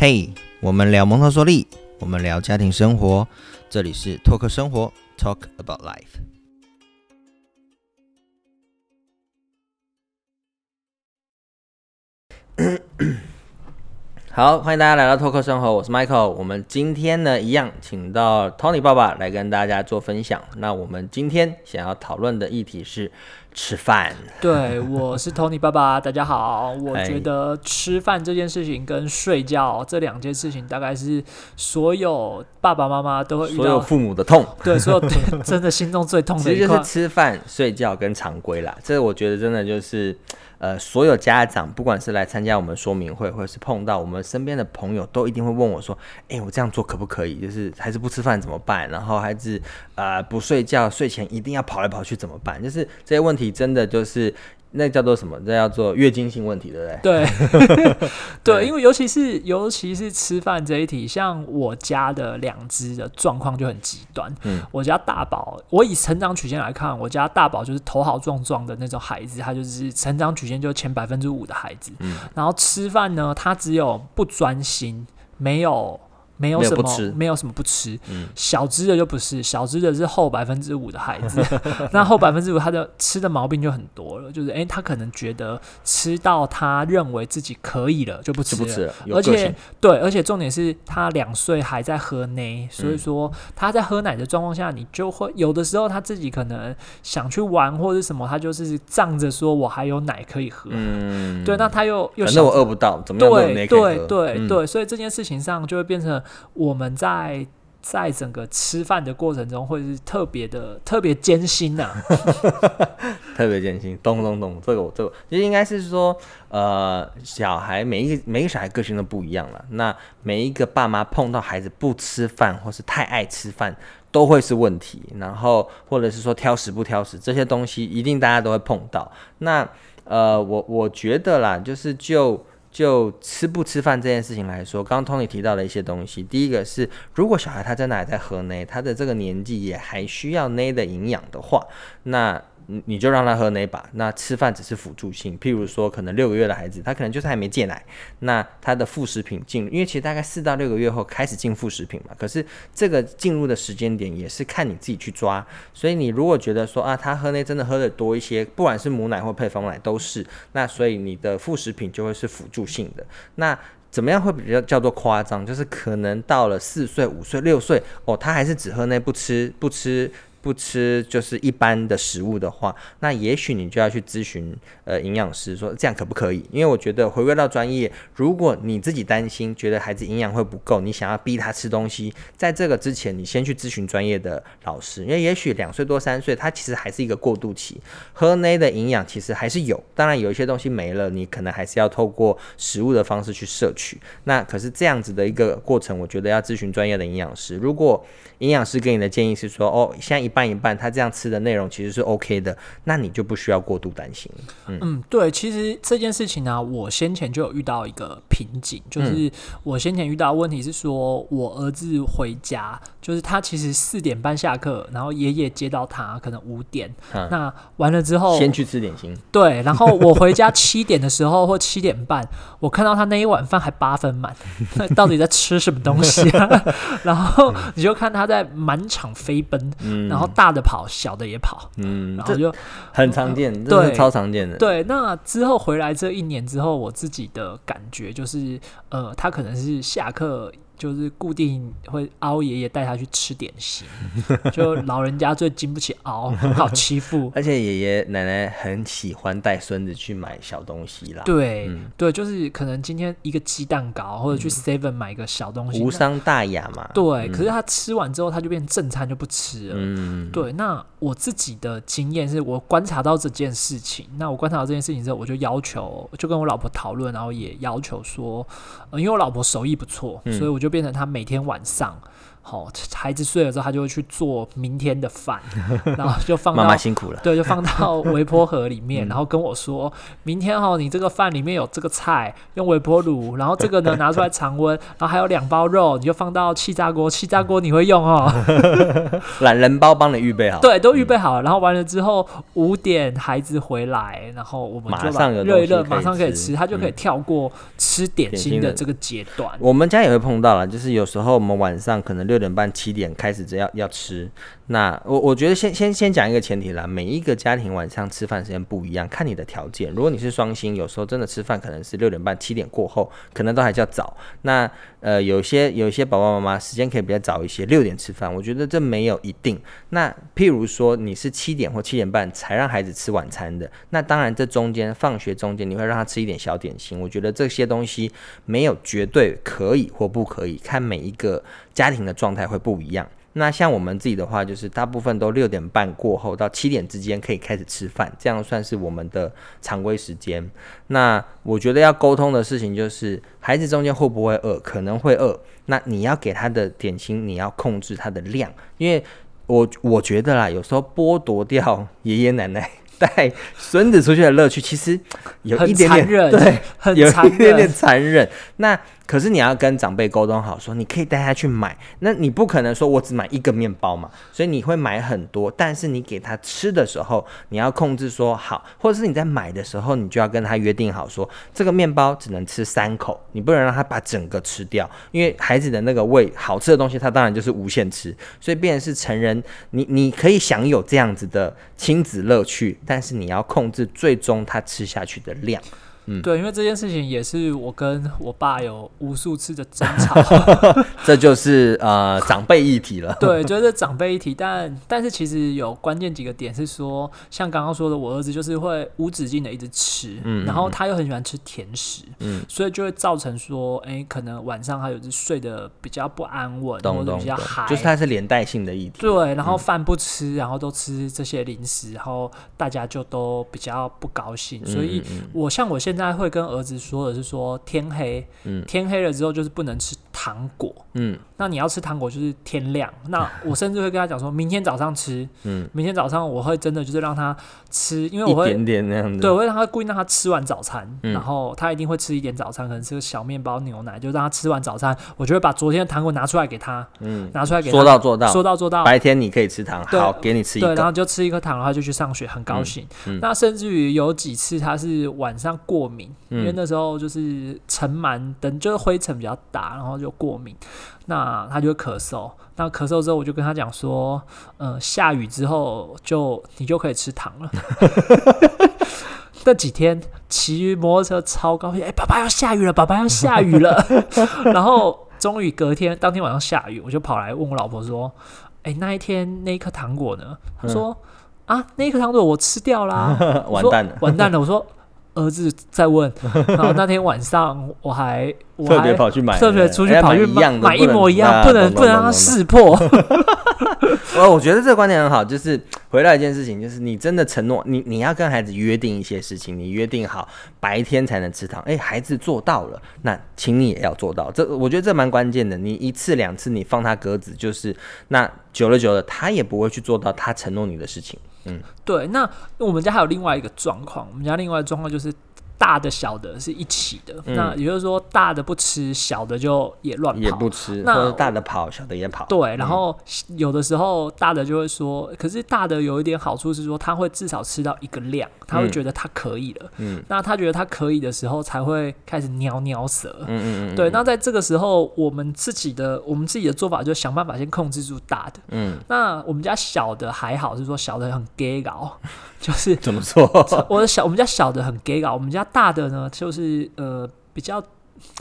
嘿，我们聊蒙特梭利，我们聊家庭生活，这里是托克生活，Talk about life。好，欢迎大家来到托克生活，我是 Michael。我们今天呢，一样请到 Tony 爸爸来跟大家做分享。那我们今天想要讨论的议题是吃饭。对，我是 Tony 爸爸，大家好。我哎觉得吃饭这件事情跟睡觉这两件事情，大概是所有爸爸妈妈都会遇到，所有父母的痛，对，所有真的心中最痛其实就是。吃饭、睡觉跟常规啦。这我觉得真的就是，呃，所有家长不管是来参加我们说明会，或者是碰到我们身边的朋友，都一定会问我说：“哎、我这样做可不可以？就是还是不吃饭怎么办？然后孩子呃不睡觉，睡前一定要跑来跑去怎么办？”就是这些问题真的就是那叫做什么？那叫做月经性问题，对不对？对，对对，因为尤其是尤其是吃饭这一题，像我家的两只的状况就很极端。嗯，我家大宝，我以成长曲线来看，我家大宝就是头好壮壮的那种孩子，他就是成长曲线就前百分之五的孩子。嗯，然后吃饭呢，他只有不专心，没有。没有什么，没有什么不吃。嗯小只的就不是，小只的是后百分之五的孩子。那后百分之五，他的吃的毛病就很多了，就是诶，他可能觉得吃到他认为自己可以了就不吃了，就不吃了，有而且。对，而且重点是他两岁还在喝奶，所以嗯说他在喝奶的状况下，你就会有的时候他自己可能想去玩或者什么，他就是仗着说我还有奶可以喝。嗯，对，那他又又反正我饿不到，怎么对对对对，所以这件事情上就会变成我们在在整个吃饭的过程中，会是特别的特别艰辛呐、特别艰辛，懂懂懂，这个我这个其实应该是说，呃，小孩每一个每一个小孩个性都不一样了。那每一个爸妈碰到孩子不吃饭或是太爱吃饭，都会是问题。然后或者是说挑食不挑食这些东西，一定大家都会碰到。那呃，我我觉得啦，就是就。就吃不吃饭这件事情来说，刚刚 Tony 提到了一些东西，第一个是，如果小孩他真的还在喝奶，他的这个年纪也还需要奶的营养的话，那你就让他喝那把。那吃饭只是辅助性，譬如说，可能六个月的孩子，他可能就是还没戒奶，那他的副食品进，因为其实大概四到六个月后开始进副食品嘛。可是这个进入的时间点也是看你自己去抓。所以你如果觉得说啊，他喝奶真的喝的多一些，不管是母奶或配方奶都是，那所以你的副食品就会是辅助性的。那怎么样会比较叫做夸张？就是可能到了四岁、五岁、六岁，哦，他还是只喝奶不吃不吃不吃就是一般的食物的话，那也许你就要去咨询呃营养师说这样可不可以？因为我觉得回归到专业，如果你自己担心觉得孩子营养会不够，你想要逼他吃东西，在这个之前你先去咨询专业的老师，因为也许两岁多三岁，他其实还是一个过渡期，喝奶的营养其实还是有，当然有一些东西没了，你可能还是要透过食物的方式去摄取。那可是这样子的一个过程，我觉得要咨询专业的营养师。如果营养师给你的建议是说，哦，现在一半一半，他这样吃的内容其实是 OK 的，那你就不需要过度担心。嗯，对，其实这件事情呢、我先前就有遇到一个瓶颈，嗯就是我先前遇到的问题是说，我儿子回家，就是他其实四点半下课，然后爷爷接到他，可能五点，嗯那完了之后，先去吃点心，对，然后我回家七点的时候或七点半，我看到他那一碗饭还八分满，那到底在吃什么东西啊？然后你就看他在满场飞奔，嗯，然后大的跑，小的也跑，嗯，然后就很常见，这对是超常见的。对，那之后回来这一年之后，我自己的感觉就是，呃，他可能是下课就是固定会凹爷爷带他去吃点心，就老人家最经不起熬，很好欺负。而且爷爷奶奶很喜欢带孙子去买小东西啦，对、嗯对，就是可能今天一个鸡蛋糕，或者去 Seven 买个小东西，那无伤大雅嘛。对，嗯可是他吃完之后，他就变正餐就不吃了。嗯，对，那我自己的经验是我观察到这件事情，那我观察到这件事情之后，我就要求，就跟我老婆讨论，然后也要求说，呃，因为我老婆手艺不错，嗯所以我就就变成他每天晚上。好，孩子睡了之后，他就会去做明天的饭，然后就放妈到妈辛苦了。对，就放到 微波盒里嗯面，然后跟我说，明天哦，你这个饭里面有这个菜，用微波炉，然后这个呢拿出来常温，然后还有两包肉，你就放到气炸锅，气炸锅你会用哦，懒人包帮你预备好。对，都预备好了。然后完了之后，五点孩子回来，然后我们马就把上热一热，马上可以吃吃，他就可以嗯跳过吃点点心的心的这个阶段。我们家也会碰到了，就是有时候我们晚上可能六六点半、七点开始只要要吃。那我我觉得先先先讲一个前提啦，每一个家庭晚上吃饭时间不一样，看你的条件。如果你是双薪，有时候真的吃饭可能是六点半、七点过后，可能都还叫早。那呃，有些有些爸爸妈妈时间可以比较早一些，六点吃饭，我觉得这没有一定。那譬如说你是七点或七点半才让孩子吃晚餐的，那当然这中间放学中间你会让他吃一点小点心，我觉得这些东西没有绝对可以或不可以，看每一个家庭的状态会不一样。那像我们自己的话，就是大部分都六点半过后到七点之间可以开始吃饭，这样算是我们的常规时间。那我觉得要沟通的事情就是，孩子中间会不会饿，可能会饿，那你要给他的点心，你要控制他的量，因为我我觉得啦，有时候剥夺掉爷爷奶奶带孙子出去的乐趣，其实有一点点 对，有很残一点点，残忍。那 可是你要跟长辈沟通好，说你可以带他去买，那你不可能说我只买一个面包嘛，所以你会买很多，但是你给他吃的时候，你要控制说好，或者是你在买的时候，你就要跟他约定好说，这个面包只能吃三口，你不能让他把整个吃掉，因为孩子的那个胃好吃的东西，他当然就是无限吃，所以变成是成人，你你可以享有这样子的亲子乐趣，但是你要控制最终他吃下去的量。对，因为这件事情也是我跟我爸有无数次的争吵。这就是呃长辈议题了。对，就是长辈议题，但但是其实有关键几个点是说，像刚刚说的，我儿子就是会无止境的一直吃，嗯然后他又很喜欢吃甜食，嗯所以就会造成说，哎、可能晚上他有时睡得比较不安稳，或者比较嗨，，就是它是连带性的议题。对，然后饭不吃，然后都吃这些零食，然后大家就都比较不高兴。所以嗯嗯我像我现在会跟儿子说的是说，天黑，嗯天黑了之后就是不能吃糖果。嗯那你要吃糖果就是天亮。那我甚至会跟他讲说，明天早上吃，嗯，明天早上我会真的就是让他吃，因为我会。点点那样子。对，我会让他故意让他吃完早餐，嗯然后他一定会吃一点早餐，可能吃个小面包、牛奶，就让他吃完早餐，我就会把昨天的糖果拿出来给他，嗯，拿出来给他，说到做到。说到做到，白天你可以吃糖，好，给你吃一对，然。后就吃一颗糖，然后就去上学，很高兴。嗯那甚至于有几次他是晚上过敏，因为嗯那时候就是尘螨等，就是灰尘比较大，然后就过敏，那他就会咳嗽。那咳嗽之后，我就跟他讲说，呃，下雨之后就你就可以吃糖了。那几天骑摩托车超高兴，哎、爸爸要下雨了，爸爸要下雨了。然后终于隔天当天晚上下雨，我就跑来问我老婆说，哎、那一天那一颗糖果呢？她说、啊，那一颗糖果我吃掉啦。完蛋了，完蛋了！我说儿子在问，然后那天晚上我还我特别跑去买，特别出去哎跑去买一样的，买一模一样，啊不能不能让他识破。我 我觉得这个观点很好，就是 回到一件事情，就是你真的承诺，你你要跟孩子约定一些事情，你约定好白天才能吃糖，哎、孩子做到了，那请你也要做到。这我觉得这蛮关键的。你一次两次你放他鸽子，就是那久了久了，他也不会去做到他承诺你的事情。嗯对，那我们家还有另外一个状况，我们家另外一个状况就是。大的小的是一起的，嗯那也就是说，大的不吃，小的就也乱跑。也不吃，那或者大的跑，小的也跑。对，然后有的时候大的就会说，可是大的有一点好处是说，他会至少吃到一个量，他会嗯觉得他可以了。嗯那他觉得他可以的时候，才会开始喵喵舌。嗯嗯嗯，对，那在这个时候，我们自己的我们自己的做法就是想办法先控制住大的。嗯，那我们家小的还好，是说小的很 gay 搞，就是怎么说？我的小我们家小的很 gay 搞，我们家大的呢就是呃比较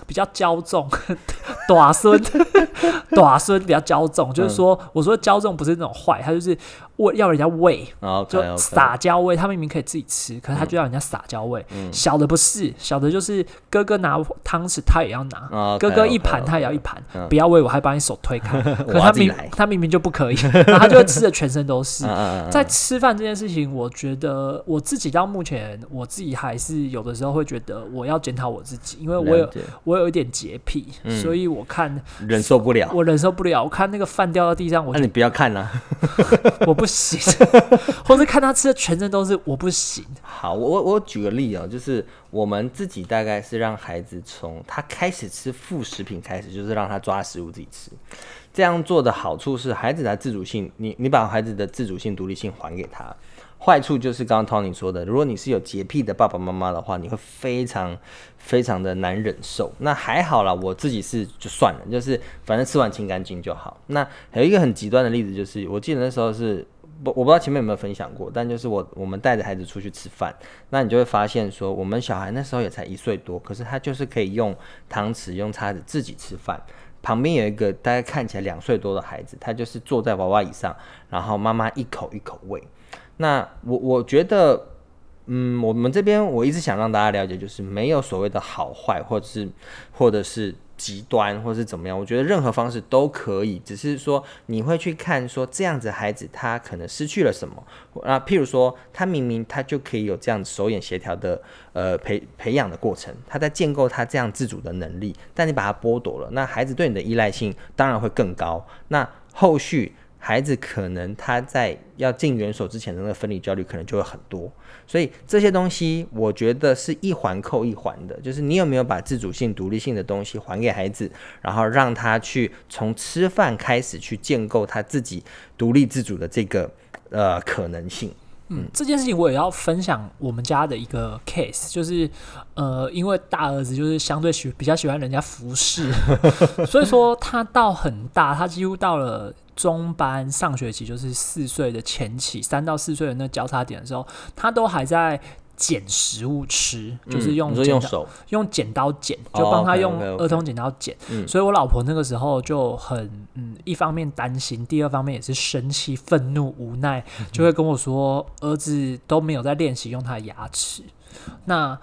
比较骄纵，短孙 短孙比较骄纵，就是说、我说骄纵不是那种坏，他就是喂要人家喂，哦就撒娇喂，他明明可以自己吃，可是他就要人家撒娇喂。嗯小的不是，小的就是哥哥拿汤匙他也要拿。哦哥哥一盘他也要一盘，嗯。不要喂我，还把你手推开。可他明他明明就不可以，然后他就会吃的全身都是。在吃饭这件事情，我觉得我自己到目前，我自己还是有的时候会觉得我要检讨我自己，因为我有我有一点洁癖，嗯。所以我我看忍受不了。我忍受不了，我看那个饭掉到地上，我就那你不要看了、我不行，或者看他吃的全身都是我不行。好，我我我举个例哦，就是我们自己大概是让孩子从他开始吃副食品开始，就是让他抓食物自己吃。这样做的好处是孩子的自主性，你你把孩子的自主性、独立性还给他。坏处就是刚刚 Tony 说的，如果你是有洁癖的爸爸妈妈的话，你会非常非常的难忍受。那还好啦，我自己是就算了，就是反正吃完清干净就好。那还有一个很极端的例子，就是我记得那时候是我我不知道前面有没有分享过，但就是我我们带着孩子出去吃饭，那你就会发现说，我们小孩那时候也才一岁多，可是他就是可以用汤匙、用叉子自己吃饭。旁边有一个大概看起来两岁多的孩子，他就是坐在娃娃椅上，然后妈妈一口一口喂。那我我觉得，嗯，我们这边我一直想让大家了解，就是没有所谓的好坏，或者是或者是极端，或是怎么样。我觉得任何方式都可以，只是说你会去看说这样子孩子他可能失去了什么啊？譬如说他明明他就可以有这样子手眼协调的呃培培养的过程，他在建构他这样自主的能力，但你把他剥夺了，那孩子对你的依赖性当然会更高。那后续。孩子可能他在要进园所之前的那个分离焦虑可能就会很多，所以这些东西我觉得是一环扣一环的，就是你有没有把自主性、独立性的东西还给孩子，然后让他去从吃饭开始去建构他自己独立自主的这个呃可能性。嗯，这件事情我也要分享我们家的一个 case，就是呃，因为大儿子就是相对喜比较喜欢人家服侍，所以说他到很大，他几乎到了。中班上学期就是四岁的前期，三到四岁的那交叉点的时候，他都还在捡食物吃，就是用用手用剪刀剪，就帮他用儿童剪刀剪。所以我老婆那个时候就很嗯，一方面担心，第二方面也是生气、愤怒、无奈，就会跟我说，儿子都没有在练习用他的牙齿。那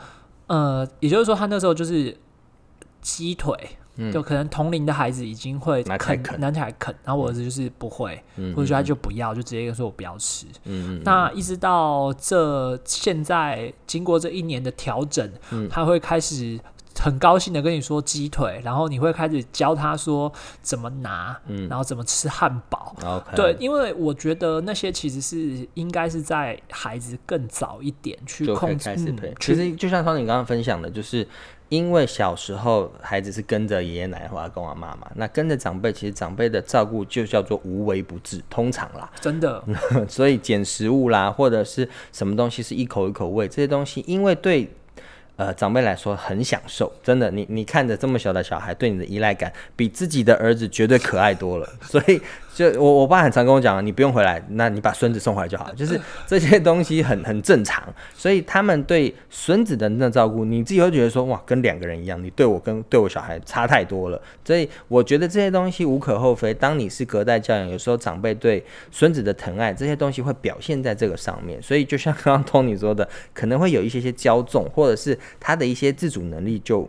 呃，也就是说，他那时候就是鸡腿。就可能同龄的孩子已经会啃，拿起来啃，然后我儿子就是不会，或者说他就不要，就直接说我不要吃。嗯嗯。那一直到这现在，经过这一年的调整，他会开始很高兴的跟你说鸡腿，然后你会开始教他说怎么拿，嗯然后怎么吃汉堡。对，因为我觉得那些其实是应该是在孩子更早一点去控制。其实就像说你刚刚分享的，就是。因为小时候孩子是跟着爷爷奶奶或者跟我妈妈，那跟着长辈，其实长辈的照顾就叫做无微不至，通常啦，真的。所以捡食物啦，或者是什么东西是一口一口喂，这些东西，因为对。呃，长辈来说很享受，真的，你你看着这么小的小孩，对你的依赖感比自己的儿子绝对可爱多了。所以，就我我爸很常跟我讲，你不用回来，那你把孙子送回来就好。就是这些东西很很正常，所以他们对孙子的那照顾，你自己会觉得说，哇，跟两个人一样，你对我跟对我小孩差太多了。所以我觉得这些东西无可厚非。当你是隔代教养，有时候长辈对孙子的疼爱，这些东西会表现在这个上面。所以就像刚刚托尼说的，可能会有一些些骄纵，或者是。他的一些自主能力就，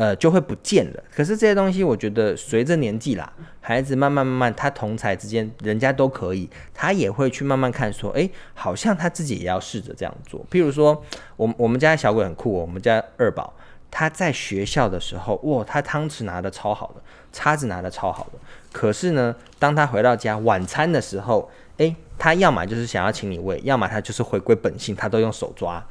呃，就会不见了。可是这些东西，我觉得随着年纪啦，孩子慢慢慢慢，他同才之间，人家都可以，他也会去慢慢看，说，哎，好像他自己也要试着这样做。譬如说，我我们家小鬼很酷，我们家二宝，他在学校的时候，哇，他汤匙拿的超好的，叉子拿的超好的。可是呢，当他回到家晚餐的时候，哎，他要么就是想要请你喂，要么他就是回归本性，他都用手抓。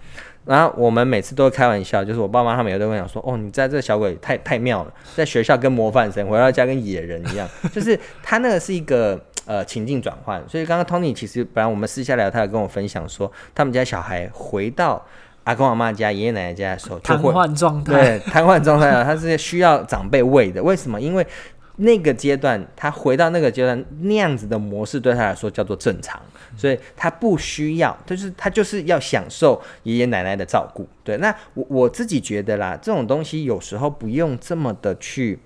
然后我们每次都会开玩笑，就是我爸妈他们也都会讲说，哦，你在这个小鬼太太妙了，在学校跟模范生，回到家跟野人一样，就是他那个是一个呃情境转换。所以刚刚 Tony 其实本来我们私下聊，他有跟我分享说，他们家小孩回到阿公阿妈家、爷爷奶奶家的时候，瘫痪状态，对，瘫痪状态啊，他是需要长辈喂的。为什么？因为那个阶段，他回到那个阶段，那样子的模式对他来说叫做正常，所以他不需要，就是他就是要享受爷爷奶奶的照顾。对，那我我自己觉得啦，这种东西有时候不用这么的去，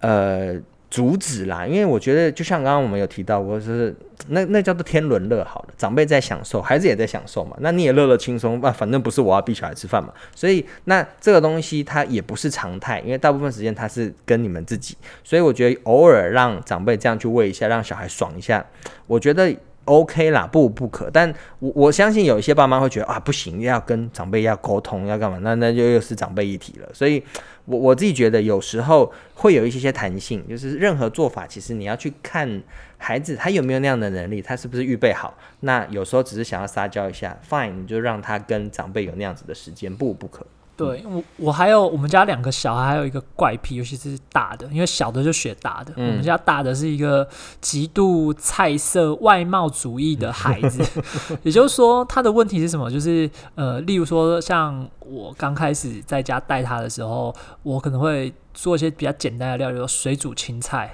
呃。阻止啦，因为我觉得就像刚刚我们有提到过，就是那那叫做天伦乐好了，长辈在享受，孩子也在享受嘛，那你也乐乐轻松，那反正不是我要逼小孩吃饭嘛，所以那这个东西它也不是常态，因为大部分时间它是跟你们自己，所以我觉得偶尔让长辈这样去喂一下，让小孩爽一下，我觉得 OK 啦，不不可。但我我相信有一些爸妈会觉得啊，不行，要跟长辈要沟通，要干嘛？那那就又是长辈议题了。所以，我我自己觉得有时候会有一些些弹性，就是任何做法，其实你要去看孩子他有没有那样的能力，他是不是预备好。那有时候只是想要撒娇一下，fine，你就让他跟长辈有那样子的时间，不不可。对我，我还有我们家两个小孩，还有一个怪癖，尤其是大的，因为小的就学大的。我们家大的是一个极度菜色外貌主义的孩子，也就是说，他的问题是什么？就是呃，例如说，像我刚开始在家带他的时候，我可能会。做一些比较简单的料理，水煮青菜，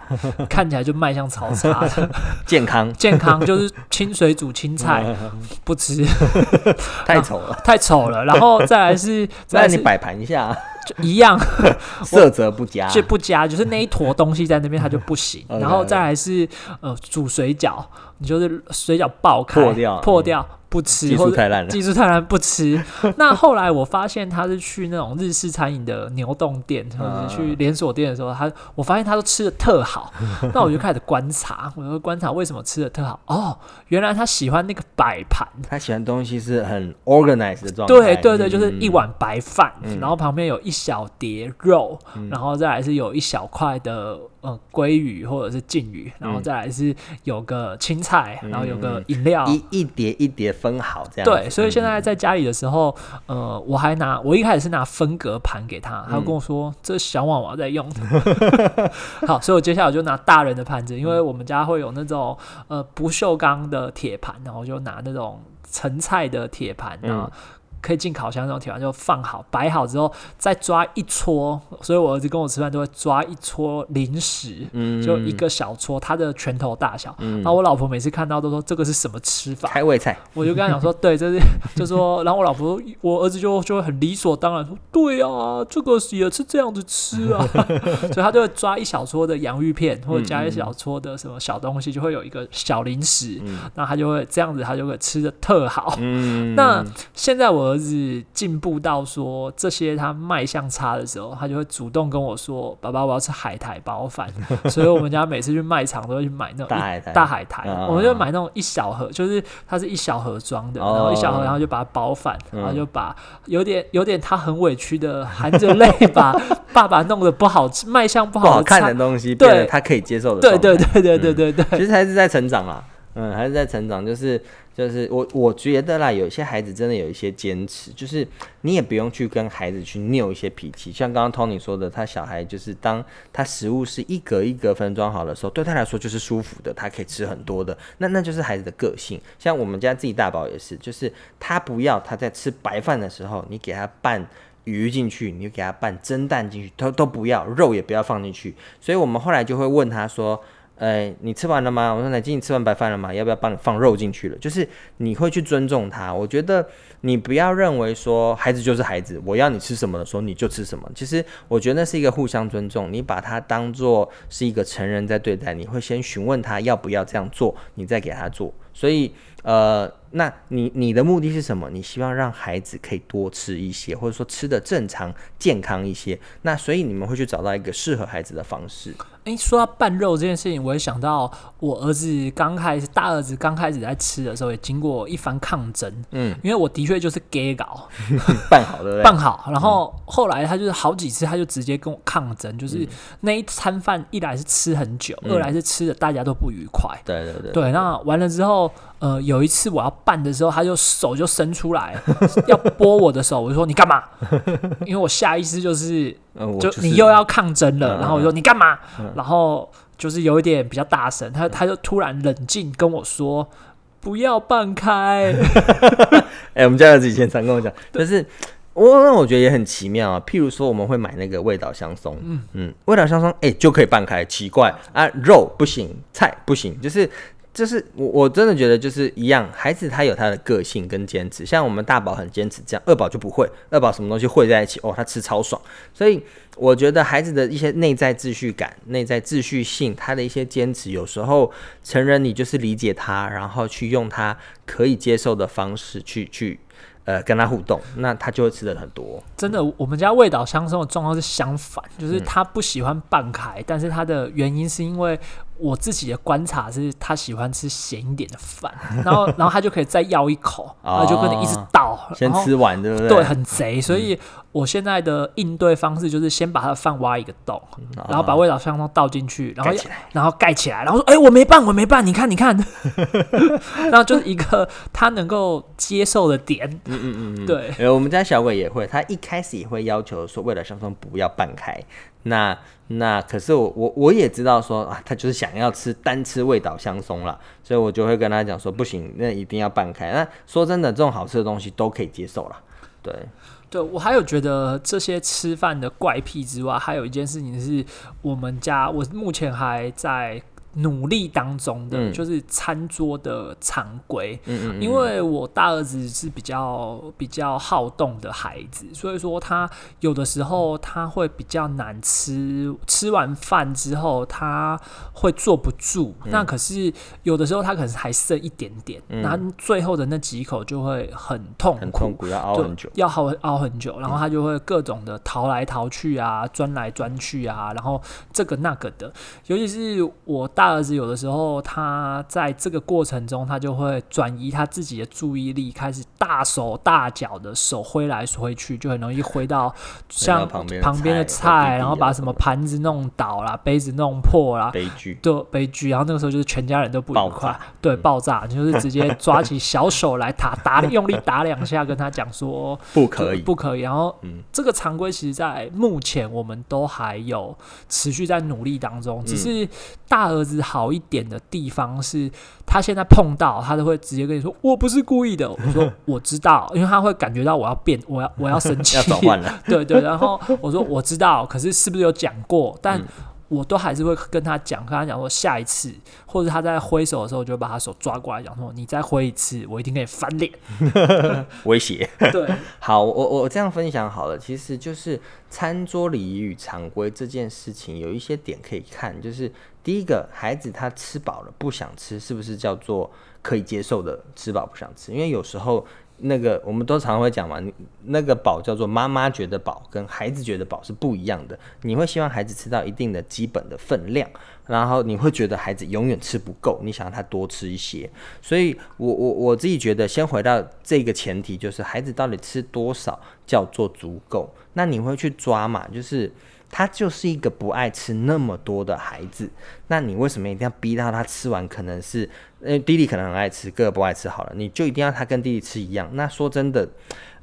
看起来就卖相超差的。健康，健康就是清水煮青菜，不吃，太丑了，太丑了。然后再来是，那你摆盘一下，就一样，色泽不佳，就不佳，就是那一坨东西在那边它就不行。然后再来是，呃，煮水饺，你就是水饺爆开，破掉，破掉。不吃，技术太烂了。技术太烂，不吃。那后来我发现他是去那种日式餐饮的牛洞店，或者去连锁店的时候，他我发现他都吃的特好。那我就开始观察，我就观察为什么吃的特好。哦，原来他喜欢那个摆盘，他喜欢东西是很 organized 的状态。对对对，就是一碗白饭，然后旁边有一小碟肉，然后再来是有一小块的。呃，鲑鱼或者是鲭鱼，然后再来是有个青菜，然后有个饮料，一一碟一碟分好这样。对，所以现在在家里的时候，呃，我还拿我一开始是拿分隔盘给他，他跟我说这小碗我要在用。好，所以我接下来就拿大人的盘子，因为我们家会有那种呃不锈钢的铁盘，然后就拿那种盛菜的铁盘啊。可以进烤箱那种铁盘就放好摆好之后，再抓一撮。所以我儿子跟我吃饭都会抓一撮零食，就一个小撮，他的拳头大小。然后我老婆每次看到都说这个是什么吃法？开胃菜。我就跟他讲说，对，这是 就说，然后我老婆我儿子就就会很理所当然说，对啊，这个也是这样子吃啊。所以他就会抓一小撮的洋芋片，或者加一小撮的什么小东西，就会有一个小零食。那他就会这样子，他就会吃的特好。那现在我。儿子进步到说这些他卖相差的时候，他就会主动跟我说：“爸爸，我要吃海苔包饭。” 所以，我们家每次去卖场都会去买那种大海苔。大海苔，我们就买那种一小盒，就是它是一小盒装的，然后一小盒，然后就把它包饭，然后就把有点有点他很委屈的含着泪把 爸爸弄得不好吃、卖相不好看的东西，对。他可以接受的。对对对对对对对，其实还是在成长啊，嗯，还是在成长，就是。就是我我觉得啦，有些孩子真的有一些坚持，就是你也不用去跟孩子去拗一些脾气。像刚刚 Tony 说的，他小孩就是当他食物是一格一格分装好的时候，对他来说就是舒服的，他可以吃很多的。那那就是孩子的个性。像我们家自己大宝也是，就是他不要他在吃白饭的时候，你给他拌鱼进去，你就给他拌蒸蛋进去，都都不要，肉也不要放进去。所以我们后来就会问他说。哎，你吃完了吗？我说奶金，你吃完白饭了吗？要不要帮你放肉进去了？就是你会去尊重他。我觉得你不要认为说孩子就是孩子，我要你吃什么的时候你就吃什么。其实我觉得那是一个互相尊重，你把他当做是一个成人在对待，你会先询问他要不要这样做，你再给他做。所以呃。那你你的目的是什么？你希望让孩子可以多吃一些，或者说吃的正常健康一些。那所以你们会去找到一个适合孩子的方式。诶，说到拌肉这件事情，我也想到我儿子刚开始，大儿子刚开始在吃的时候，也经过一番抗争。嗯，因为我的确就是给搞 拌好的拌好，然后后来他就是好几次，他就直接跟我抗争，就是那一餐饭一来是吃很久，二来是吃的大家都不愉快。对对对。对，那完了之后，呃，有一次我要。拌的时候，他就手就伸出来要拨我的手，我就说你干嘛？因为我下意识就是，就你又要抗争了。然后我说你干嘛？然后就是有一点比较大声，他他就突然冷静跟我说不要拌开。哎，我们家儿子以前常跟我讲，但是我我觉得也很奇妙啊。譬如说我们会买那个味道香松，嗯嗯，味道香松哎就可以拌开，奇怪啊，肉不行，菜不行，就是。就是我我真的觉得就是一样，孩子他有他的个性跟坚持，像我们大宝很坚持这样，二宝就不会，二宝什么东西会在一起哦，他吃超爽。所以我觉得孩子的一些内在秩序感、内在秩序性，他的一些坚持，有时候成人你就是理解他，然后去用他可以接受的方式去去。呃，跟他互动，那他就会吃的很多。真的，我们家味道相生的状况是相反，就是他不喜欢半开，但是他的原因是因为我自己的观察是，他喜欢吃咸一点的饭，然后然后他就可以再要一口，然后就跟你一直倒，先吃完，对不对？对，很贼。所以我现在的应对方式就是先把他的饭挖一个洞，然后把味道香松倒进去，然后然后盖起来，然后说：“哎、我没拌，我没拌，你看，你看。”然后就是一个他能够接受的点。嗯嗯嗯，对，呃，我们家小鬼也会，他一开始也会要求说，为了香松不要拌开。那那可是我我我也知道说啊，他就是想要吃单吃味道香松啦，所以我就会跟他讲说，不行，那一定要拌开。那说真的，这种好吃的东西都可以接受啦。对，对我还有觉得这些吃饭的怪癖之外，还有一件事情是我们家我目前还在努力当中的，嗯就是餐桌的常规。嗯嗯嗯，因为我大儿子是比较比较好动的孩子，所以说他有的时候他会比较难吃，吃完饭之后他会坐不住。那可是有的时候他可能还剩一点点，然后最后的那几口就会很痛苦，很痛苦，要熬很久。要熬熬很久，然后他就会各种的逃来逃去啊，钻来钻去啊，然后这个那个的。尤其是我大儿子，有的时候他在这个过程中，他就会转移他自己的注意力，开始大手大脚的手挥来挥去，就很容易挥到像旁边的菜然后把什么盘子弄倒啦，杯子弄破啦，悲剧，对悲剧，然后那个时候就是全家人都不愉快对爆炸，就是直接抓起小手来打 打，用力打两下，跟他讲说不可以，不可以。然后，嗯。这个常规其实，在目前我们都还有持续在努力当中。只嗯。是大儿子好一点的地方是，他现在碰到他都会直接跟你说：“我不是故意的。”我说：“我知道。”因为他会感觉到我要变，我要我要生气，要转换了。对对，然后我说我知道，可是是不是有讲过？但嗯我都还是会跟他讲，跟他讲说下一次，或者他在挥手的时候，我就把他手抓过来，讲说你再挥一次，我一定给你翻脸。威胁。对，好，我我我这样分享好了，其实就是餐桌礼仪与常规这件事情，有一些点可以看，就是第一个，孩子他吃饱了不想吃，是不是叫做可以接受的吃饱不想吃？因为有时候那个我们都常会讲嘛，那个饱叫做妈妈觉得饱，跟孩子觉得饱是不一样的。你会希望孩子吃到一定的基本的分量，然后你会觉得孩子永远吃不够，你想让他多吃一些。所以我我我自己觉得，先回到这个前提，就是孩子到底吃多少叫做足够。那你会去抓嘛？就是他就是一个不爱吃那么多的孩子，那你为什么一定要逼到他吃完？可能是，因为，弟弟可能很爱吃，哥哥不爱吃，好了，你就一定要他跟弟弟吃一样。那说真的，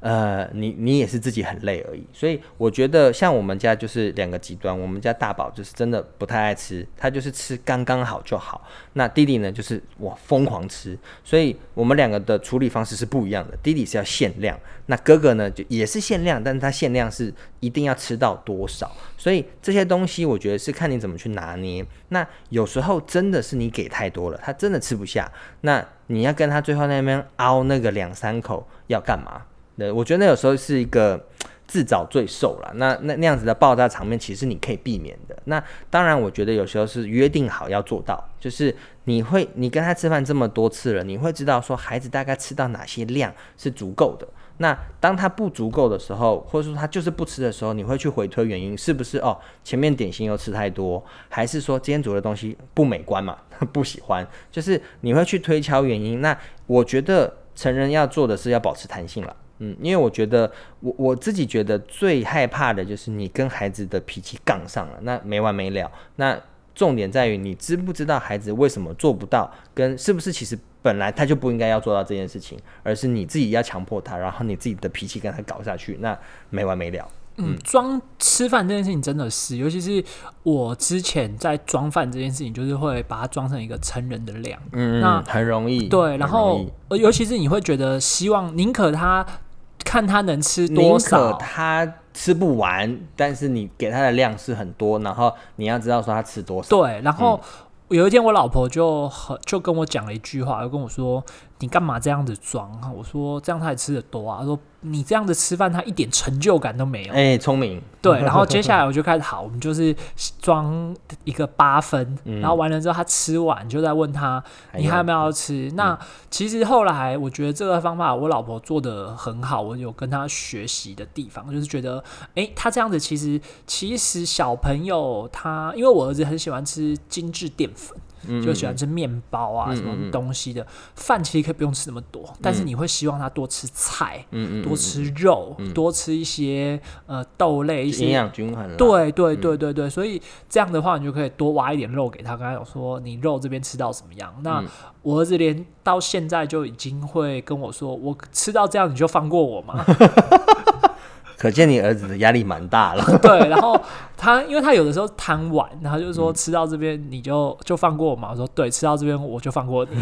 呃，你你也是自己很累而已。所以我觉得像我们家就是两个极端，我们家大宝就是真的不太爱吃，他就是吃刚刚好就好。那弟弟呢，就是我疯狂吃，所以我们两个的处理方式是不一样的。弟弟是要限量，那哥哥呢就也是限量，但是他限量是一定要吃到多少。所以这些东西我觉得是看你怎么去拿捏。那有时候真的是你给太多了，他真的吃不下，那你要跟他最后那边凹那个两三口要干嘛？那，我觉得那有时候是一个自找罪受了。那那那样子的爆炸场面，其实你可以避免的。那当然，我觉得有时候是约定好要做到，就是你会你跟他吃饭这么多次了，你会知道说孩子大概吃到哪些量是足够的。那当他不足够的时候，或者说他就是不吃的时候，你会去回推原因，是不是哦？前面点心又吃太多，还是说今天煮的东西不美观嘛？不喜欢，就是你会去推敲原因。那我觉得成人要做的是要保持弹性了。嗯，因为我觉得我我自己觉得最害怕的就是你跟孩子的脾气杠上了，那没完没了。那重点在于你知不知道孩子为什么做不到，跟是不是其实本来他就不应该要做到这件事情，而是你自己要强迫他，然后你自己的脾气跟他搞下去，那没完没了。嗯，装吃饭这件事情真的是，尤其是我之前在装饭这件事情，就是会把它装成一个成人的量。嗯，那很容易。对，然后尤其是你会觉得希望宁可他看他能吃宁可多少，他吃不完，但是你给他的量是很多，然后你要知道说他吃多少。对，然后。有一天，我老婆就很就跟我讲了一句话，就跟我说：“你干嘛这样子装？”我说：“这样他也吃的多啊。”他说：“你这样子吃饭，他一点成就感都没有。”哎，聪明。对，然后接下来我就开始好，我们就是装一个八分，然后完了之后他吃完就在问他：“你还有没有要吃？”那其实后来我觉得这个方法我老婆做的很好，我有跟他学习的地方，就是觉得哎，他这样子其实其实小朋友他因为我儿子很喜欢吃精致淀粉。就喜欢吃面包啊，什么东西的饭其实可以不用吃那么多，但是你会希望他多吃菜，多吃肉，多吃一些呃豆类，一些营养均衡。对对对对对，所以这样的话，你就可以多挖一点肉给他。刚才有说你肉这边吃到什么样？那我儿子连到现在就已经会跟我说，我吃到这样你就放过我吗？可见你儿子的压力蛮大了。对，然后他因为他有的时候贪玩，然后就是说吃到这边你就就放过我嘛。我说对，吃到这边我就放过你。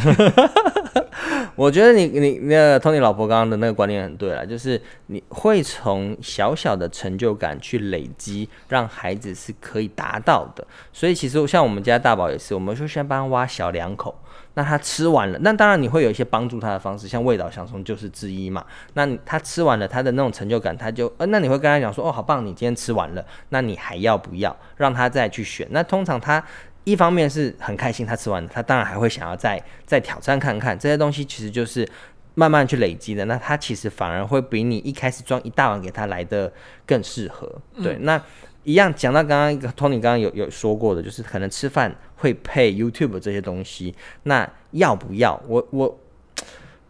我觉得你你那个 Tony 老婆刚刚的那个观念很对了，就是你会从小小的成就感去累积，让孩子是可以达到的。所以其实像我们家大宝也是，我们就先帮他挖小两口。那他吃完了，那当然你会有一些帮助他的方式，像味道相冲就是之一嘛。那他吃完了，他的那种成就感，他就呃，那你会跟他讲说，哦，好棒，你今天吃完了，那你还要不要？让他再去选。那通常他一方面是很开心，他吃完了，他当然还会想要再再挑战看看这些东西，其实就是慢慢去累积的。那他其实反而会比你一开始装一大碗给他来的更适合。对，那。一样讲到刚刚一个 Tony 刚刚有有说过的，就是可能吃饭会配 YouTube 这些东西，那要不要？我我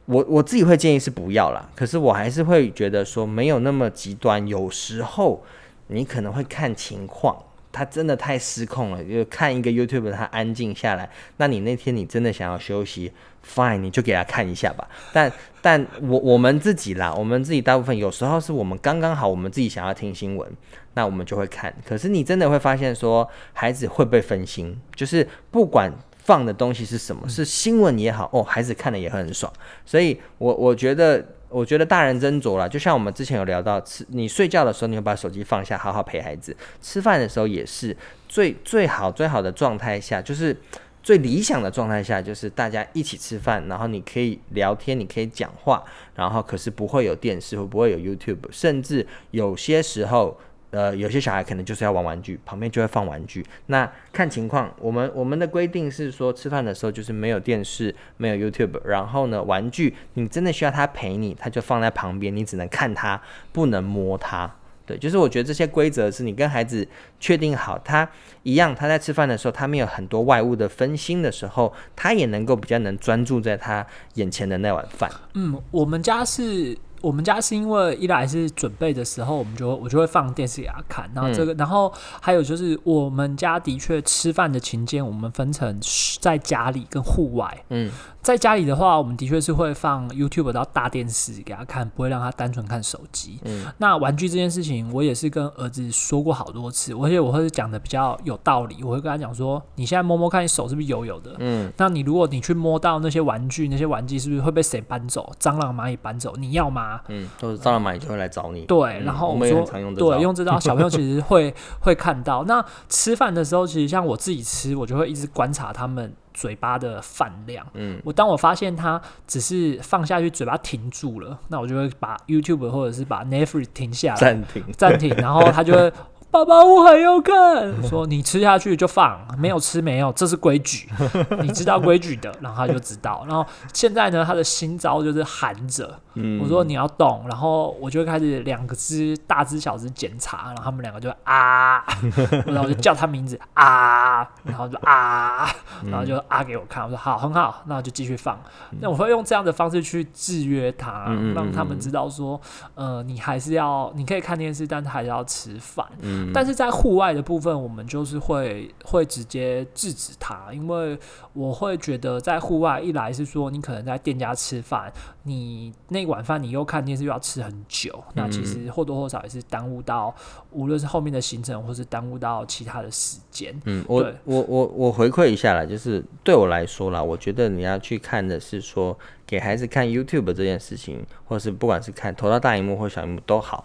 我我自己会建议是不要啦，可是我还是会觉得说没有那么极端，有时候你可能会看情况。他真的太失控了，就看一个 YouTube，他安静下来。那你那天你真的想要休息，Fine，你就给他看一下吧。但但我我们自己啦，我们自己大部分有时候是我们刚刚好，我们自己想要听新闻，那我们就会看。可是你真的会发现说，孩子会被分心，就是不管放的东西是什么，是新闻也好，哦，孩子看的也会很爽。所以我我觉得。我觉得大人斟酌了，就像我们之前有聊到，吃你睡觉的时候，你会把手机放下，好好陪孩子；吃饭的时候也是最最好最好的状态下，就是最理想的状态下，就是大家一起吃饭，然后你可以聊天，你可以讲话，然后可是不会有电视，或不会有 YouTube，甚至有些时候。呃，有些小孩可能就是要玩玩具，旁边就会放玩具。那看情况，我们我们的规定是说，吃饭的时候就是没有电视，没有 YouTube，然后呢，玩具你真的需要他陪你，他就放在旁边，你只能看他，不能摸他。对，就是我觉得这些规则是你跟孩子确定好，他一样，他在吃饭的时候，他没有很多外物的分心的时候，他也能够比较能专注在他眼前的那碗饭。嗯，我们家是。我们家是因为一来是准备的时候，我们就我就会放电视给他看，然后这个，然后还有就是我们家的确吃饭的情间，我们分成在家里跟户外。嗯，在家里的话，我们的确是会放 YouTube 到大电视给他看，不会让他单纯看手机。嗯，那玩具这件事情，我也是跟儿子说过好多次，而且我会讲的比较有道理，我会跟他讲说，你现在摸摸看你手是不是油油的？嗯，那你如果你去摸到那些玩具，那些玩具是不是会被谁搬走？蟑螂、蚂蚁搬走？你要吗？嗯，都是蟑螂买就会来找你。对，然后我们也常用对，用这招，小朋友其实会 会看到。那吃饭的时候，其实像我自己吃，我就会一直观察他们嘴巴的饭量。嗯，我当我发现他只是放下去，嘴巴停住了，那我就会把 YouTube 或者是把 Netflix 停下来，暂停，暂停，然后他就会。爸爸，我还要看。说你吃下去就放，没有吃没有，这是规矩，你知道规矩的，然后他就知道。然后现在呢，他的新招就是含着。我说你要动，然后我就开始两个只大只小只检查，然后他们两个就啊，然后我就叫他名字啊，然后就啊，然后就啊给我看。我说好，很好，那我就继续放。那我会用这样的方式去制约他，让他们知道说，呃，你还是要，你可以看电视，但是还是要吃饭。但是在户外的部分，我们就是会会直接制止他，因为我会觉得在户外，一来是说你可能在店家吃饭，你那碗饭你又看电视又要吃很久，那其实或多或少也是耽误到无论是后面的行程，或是耽误到其他的时间。嗯，我我我我回馈一下啦，就是对我来说啦，我觉得你要去看的是说给孩子看 YouTube 这件事情，或是不管是看投到大荧幕或小荧幕都好。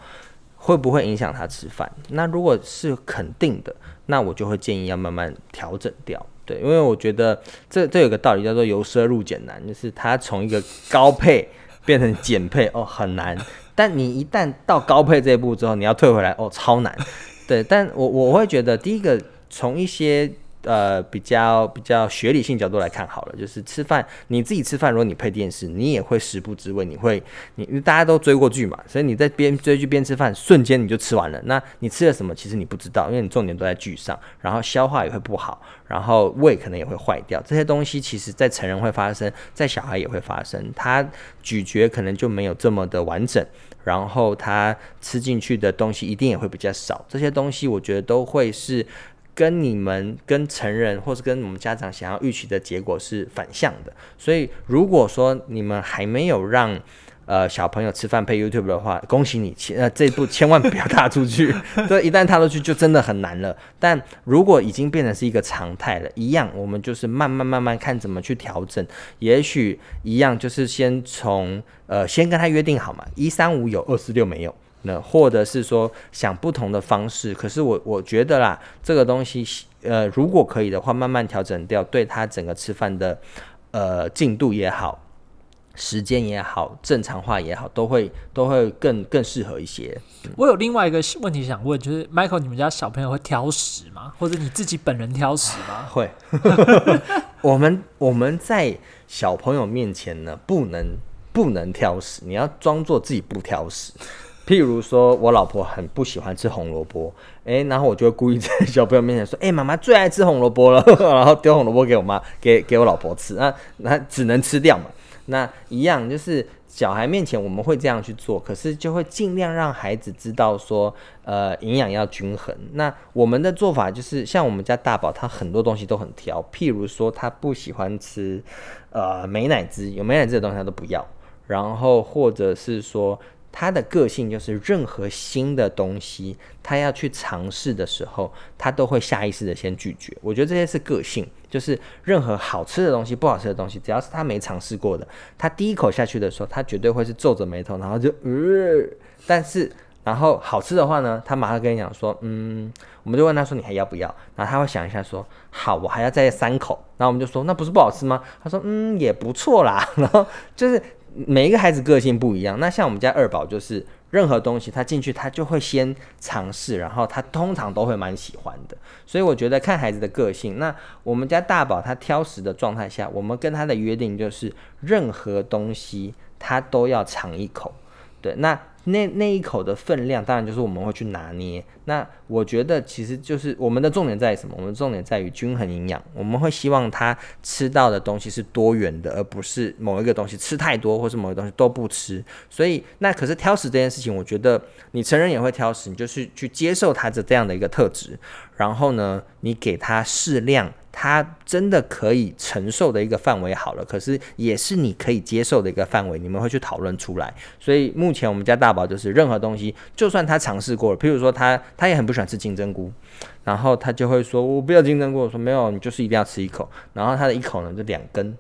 会不会影响他吃饭？那如果是肯定的，那我就会建议要慢慢调整掉。对，因为我觉得这这有个道理叫做由奢入俭难，就是他从一个高配变成减配 哦很难，但你一旦到高配这一步之后，你要退回来哦超难。对，但我我会觉得第一个从一些。呃，比较比较学理性角度来看好了，就是吃饭，你自己吃饭，如果你配电视，你也会食不知味，你会，你大家都追过剧嘛，所以你在边追剧边吃饭，瞬间你就吃完了。那你吃了什么，其实你不知道，因为你重点都在剧上，然后消化也会不好，然后胃可能也会坏掉。这些东西其实在成人会发生，在小孩也会发生，他咀嚼可能就没有这么的完整，然后他吃进去的东西一定也会比较少。这些东西我觉得都会是。跟你们跟成人，或是跟我们家长想要预期的结果是反向的，所以如果说你们还没有让呃小朋友吃饭配 YouTube 的话，恭喜你，呃这一步千万不要踏出去，这一旦踏出去就真的很难了。但如果已经变成是一个常态了，一样我们就是慢慢慢慢看怎么去调整，也许一样就是先从呃先跟他约定好嘛，一三五有，二四六没有。那或者是说想不同的方式，可是我我觉得啦，这个东西呃，如果可以的话，慢慢调整掉，对他整个吃饭的呃进度也好，时间也好，正常化也好，都会都会更更适合一些。我有另外一个问题想问，就是 Michael，你们家小朋友会挑食吗？或者你自己本人挑食吗？会。我们我们在小朋友面前呢，不能不能挑食，你要装作自己不挑食。譬如说，我老婆很不喜欢吃红萝卜，诶，然后我就会故意在小朋友面前说：“ 诶，妈妈最爱吃红萝卜了。”然后丢红萝卜给我妈，给给我老婆吃，那那只能吃掉嘛。那一样就是小孩面前我们会这样去做，可是就会尽量让孩子知道说，呃，营养要均衡。那我们的做法就是，像我们家大宝，他很多东西都很挑，譬如说他不喜欢吃呃美奶滋，有美奶滋的东西他都不要，然后或者是说。他的个性就是任何新的东西，他要去尝试的时候，他都会下意识的先拒绝。我觉得这些是个性，就是任何好吃的东西、不好吃的东西，只要是他没尝试过的，他第一口下去的时候，他绝对会是皱着眉头，然后就呃。但是，然后好吃的话呢，他马上跟你讲说，嗯，我们就问他说你还要不要？然后他会想一下说，好，我还要再三口。然后我们就说，那不是不好吃吗？他说，嗯，也不错啦。然后就是。每一个孩子个性不一样，那像我们家二宝就是任何东西他进去他就会先尝试，然后他通常都会蛮喜欢的，所以我觉得看孩子的个性。那我们家大宝他挑食的状态下，我们跟他的约定就是任何东西他都要尝一口，对，那。那那一口的分量，当然就是我们会去拿捏。那我觉得其实就是我们的重点在于什么？我们的重点在于均衡营养。我们会希望他吃到的东西是多元的，而不是某一个东西吃太多，或是某个东西都不吃。所以，那可是挑食这件事情，我觉得你成人也会挑食，你就是去接受他的这样的一个特质，然后呢，你给他适量。他真的可以承受的一个范围好了，可是也是你可以接受的一个范围，你们会去讨论出来。所以目前我们家大宝就是任何东西，就算他尝试过了，譬如说他他也很不喜欢吃金针菇。然后他就会说：“我不要金针菇。”我说：“没有，你就是一定要吃一口。”然后他的一口呢就两根，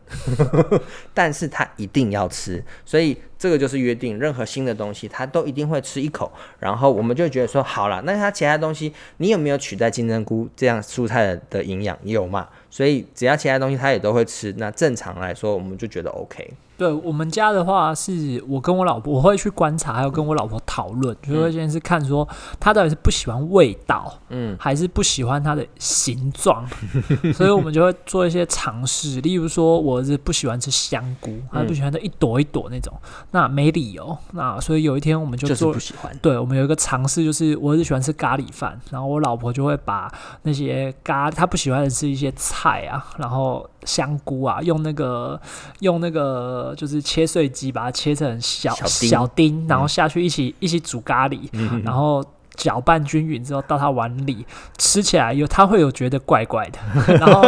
但是他一定要吃，所以这个就是约定，任何新的东西他都一定会吃一口。然后我们就觉得说：“好了，那他其他东西你有没有取代金针菇这样蔬菜的营养？有嘛？所以只要其他东西他也都会吃，那正常来说我们就觉得 OK。”对我们家的话，是我跟我老婆，我会去观察，还有跟我老婆讨论，就会先是看说他到底是不喜欢味道，嗯，还是不喜欢它的形状，所以我们就会做一些尝试。例如说，我是不喜欢吃香菇，他不喜欢这一朵一朵那种，那没理由。那所以有一天我们就做，不喜欢。对，我们有一个尝试，就是我是喜欢吃咖喱饭，然后我老婆就会把那些咖，她不喜欢的是一些菜啊，然后香菇啊，用那个用那个。就是切碎机，把它切成小小丁，然后下去一起一起煮咖喱，然后搅拌均匀之后到他碗里，吃起来有他会有觉得怪怪的，然后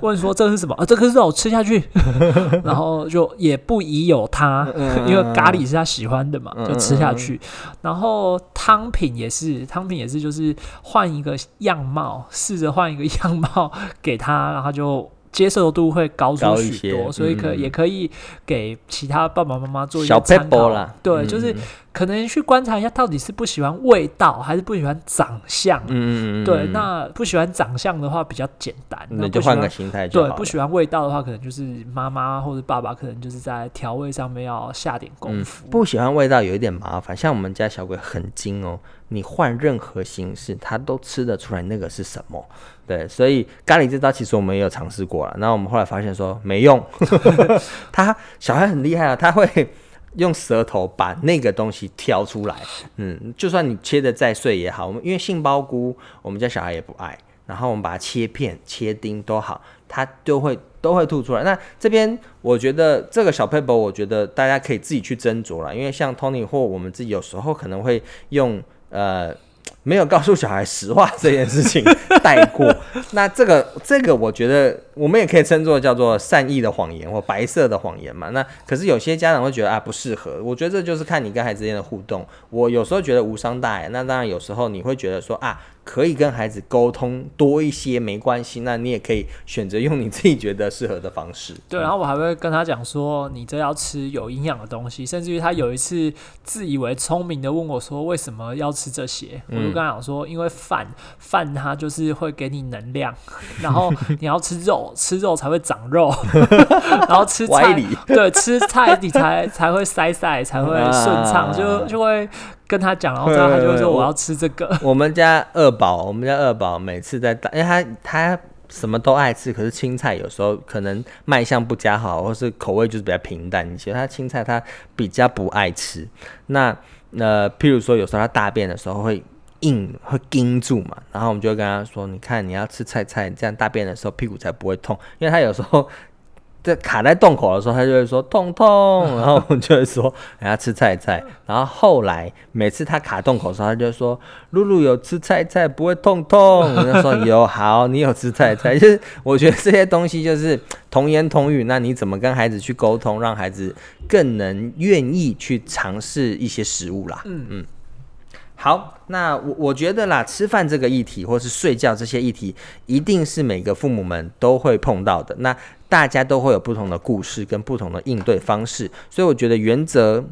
问说这是什么？啊，这个肉吃下去，然后就也不疑有他，因为咖喱是他喜欢的嘛，就吃下去。然后汤品也是，汤品也是，就是换一个样貌，试着换一个样貌给他，然后就。接受度会高出许多，所以可也可以给其他爸爸妈妈做一些参考。啦对，就是可能去观察一下，到底是不喜欢味道，还是不喜欢长相。嗯嗯嗯，对，那不喜欢长相的话比较简单，那就换个心态就好了。对不喜欢味道的话，可能就是妈妈或者爸爸，可能就是在调味上面要下点功夫。嗯不喜欢味道有一点麻烦，像我们家小鬼很精哦，你换任何形式，他都吃得出来那个是什么。对，所以咖喱这招其实我们也有尝试过了，然后我们后来发现说没用，他小孩很厉害啊，他会用舌头把那个东西挑出来。嗯，就算你切的再碎也好，我们因为杏鲍菇我们家小孩也不爱，然后我们把它切片、切丁都好，它都会都会吐出来。那这边我觉得这个小 paper，我觉得大家可以自己去斟酌了，因为像 Tony 或我们自己有时候可能会用呃。没有告诉小孩实话这件事情带过，那这个这个我觉得我们也可以称作叫做善意的谎言或白色的谎言嘛。那可是有些家长会觉得啊不适合，我觉得这就是看你跟孩子之间的互动。我有时候觉得无伤大雅，那当然有时候你会觉得说啊可以跟孩子沟通多一些没关系，那你也可以选择用你自己觉得适合的方式。对，然后我还会跟他讲说，你这要吃有营养的东西，甚至于他有一次自以为聪明的问我说，为什么要吃这些？我就跟他讲说，因为饭饭它就是会给你能量，然后你要吃肉，吃肉才会长肉，然后吃菜对，吃菜你才才会塞塞，才会顺畅，啊就就会跟他讲，然后他就会说我要吃这个。我们家二宝，我们家二宝每次在打，因为他他什么都爱吃，可是青菜有时候可能卖相不佳好，或是口味就是比较平淡一些。他青菜他比较不爱吃。那呃，譬如说有时候他大便的时候会硬会盯住嘛，然后我们就会跟他说：“你看你要吃菜菜，这样大便的时候屁股才不会痛。”因为他有时候。在卡在洞口的时候，他就会说痛痛，然后我们就会说让他吃菜菜。然后后来每次他卡洞口的时候，他就说露露有吃菜菜不会痛痛。我就说有好，你有吃菜菜，就是我觉得这些东西就是童言童语。那你怎么跟孩子去沟通，让孩子更能愿意去尝试一些食物啦？嗯嗯。好，那我我觉得啦，吃饭这个议题，或是睡觉这些议题，一定是每个父母们都会碰到的。那大家都会有不同的故事跟不同的应对方式，所以我觉得原则，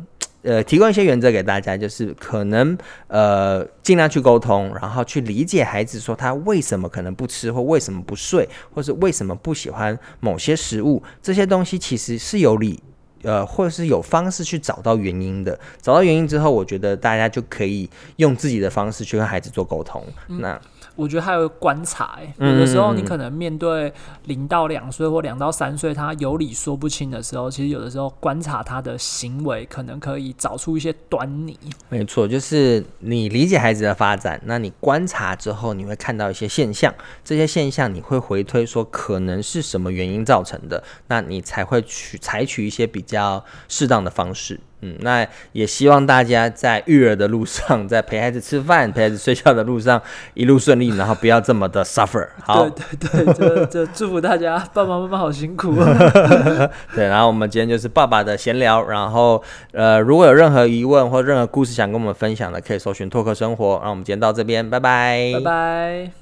呃，提供一些原则给大家，就是可能呃尽量去沟通，然后去理解孩子说他为什么可能不吃，或为什么不睡，或是为什么不喜欢某些食物，这些东西其实是有理。呃，或者是有方式去找到原因的，找到原因之后，我觉得大家就可以用自己的方式去跟孩子做沟通。那我觉得还有观察、欸，嗯有的时候你可能面对零到两岁或两到三岁，他有理说不清的时候，其实有的时候观察他的行为，可能可以找出一些端倪。没错，就是你理解孩子的发展，那你观察之后，你会看到一些现象，这些现象你会回推说可能是什么原因造成的，那你才会去采取一些比较适当的方式。嗯，那也希望大家在育儿的路上，在陪孩子吃饭、陪孩子睡觉的路上一路顺利，然后不要这么的 suffer。好，对对对，这这祝福大家，爸爸妈妈好 辛苦。啊对，然后我们今天就是爸爸的闲聊，然后呃，如果有任何疑问或任何故事想跟我们分享的，可以搜寻拓客生活。那我们今天到这边，拜拜，拜拜。